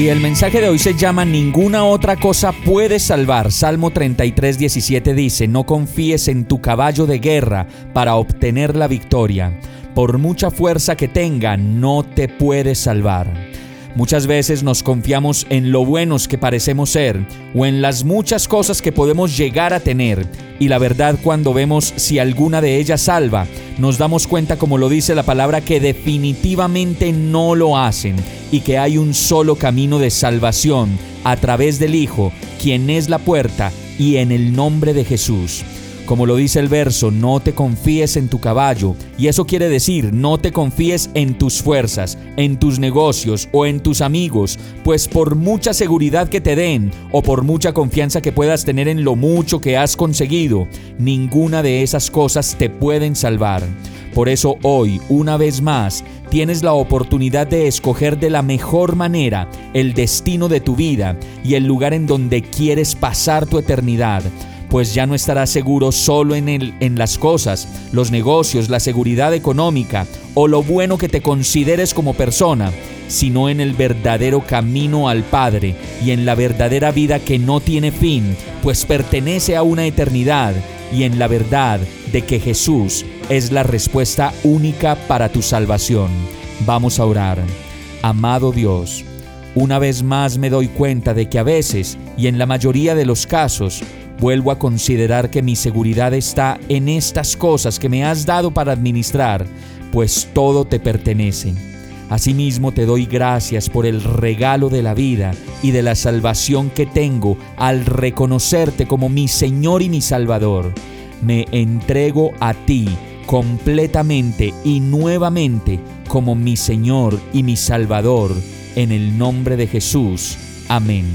Y el mensaje de hoy se llama Ninguna otra cosa puede salvar. Salmo 33, 17 dice, No confíes en tu caballo de guerra para obtener la victoria. Por mucha fuerza que tenga, no te puede salvar. Muchas veces nos confiamos en lo buenos que parecemos ser o en las muchas cosas que podemos llegar a tener. Y la verdad cuando vemos si alguna de ellas salva, nos damos cuenta como lo dice la palabra que definitivamente no lo hacen y que hay un solo camino de salvación a través del Hijo, quien es la puerta y en el nombre de Jesús. Como lo dice el verso, no te confíes en tu caballo. Y eso quiere decir, no te confíes en tus fuerzas, en tus negocios o en tus amigos, pues por mucha seguridad que te den o por mucha confianza que puedas tener en lo mucho que has conseguido, ninguna de esas cosas te pueden salvar. Por eso hoy, una vez más, tienes la oportunidad de escoger de la mejor manera el destino de tu vida y el lugar en donde quieres pasar tu eternidad pues ya no estarás seguro solo en, el, en las cosas, los negocios, la seguridad económica o lo bueno que te consideres como persona, sino en el verdadero camino al Padre y en la verdadera vida que no tiene fin, pues pertenece a una eternidad y en la verdad de que Jesús es la respuesta única para tu salvación. Vamos a orar. Amado Dios, una vez más me doy cuenta de que a veces, y en la mayoría de los casos, Vuelvo a considerar que mi seguridad está en estas cosas que me has dado para administrar, pues todo te pertenece. Asimismo te doy gracias por el regalo de la vida y de la salvación que tengo al reconocerte como mi Señor y mi Salvador. Me entrego a ti completamente y nuevamente como mi Señor y mi Salvador, en el nombre de Jesús. Amén.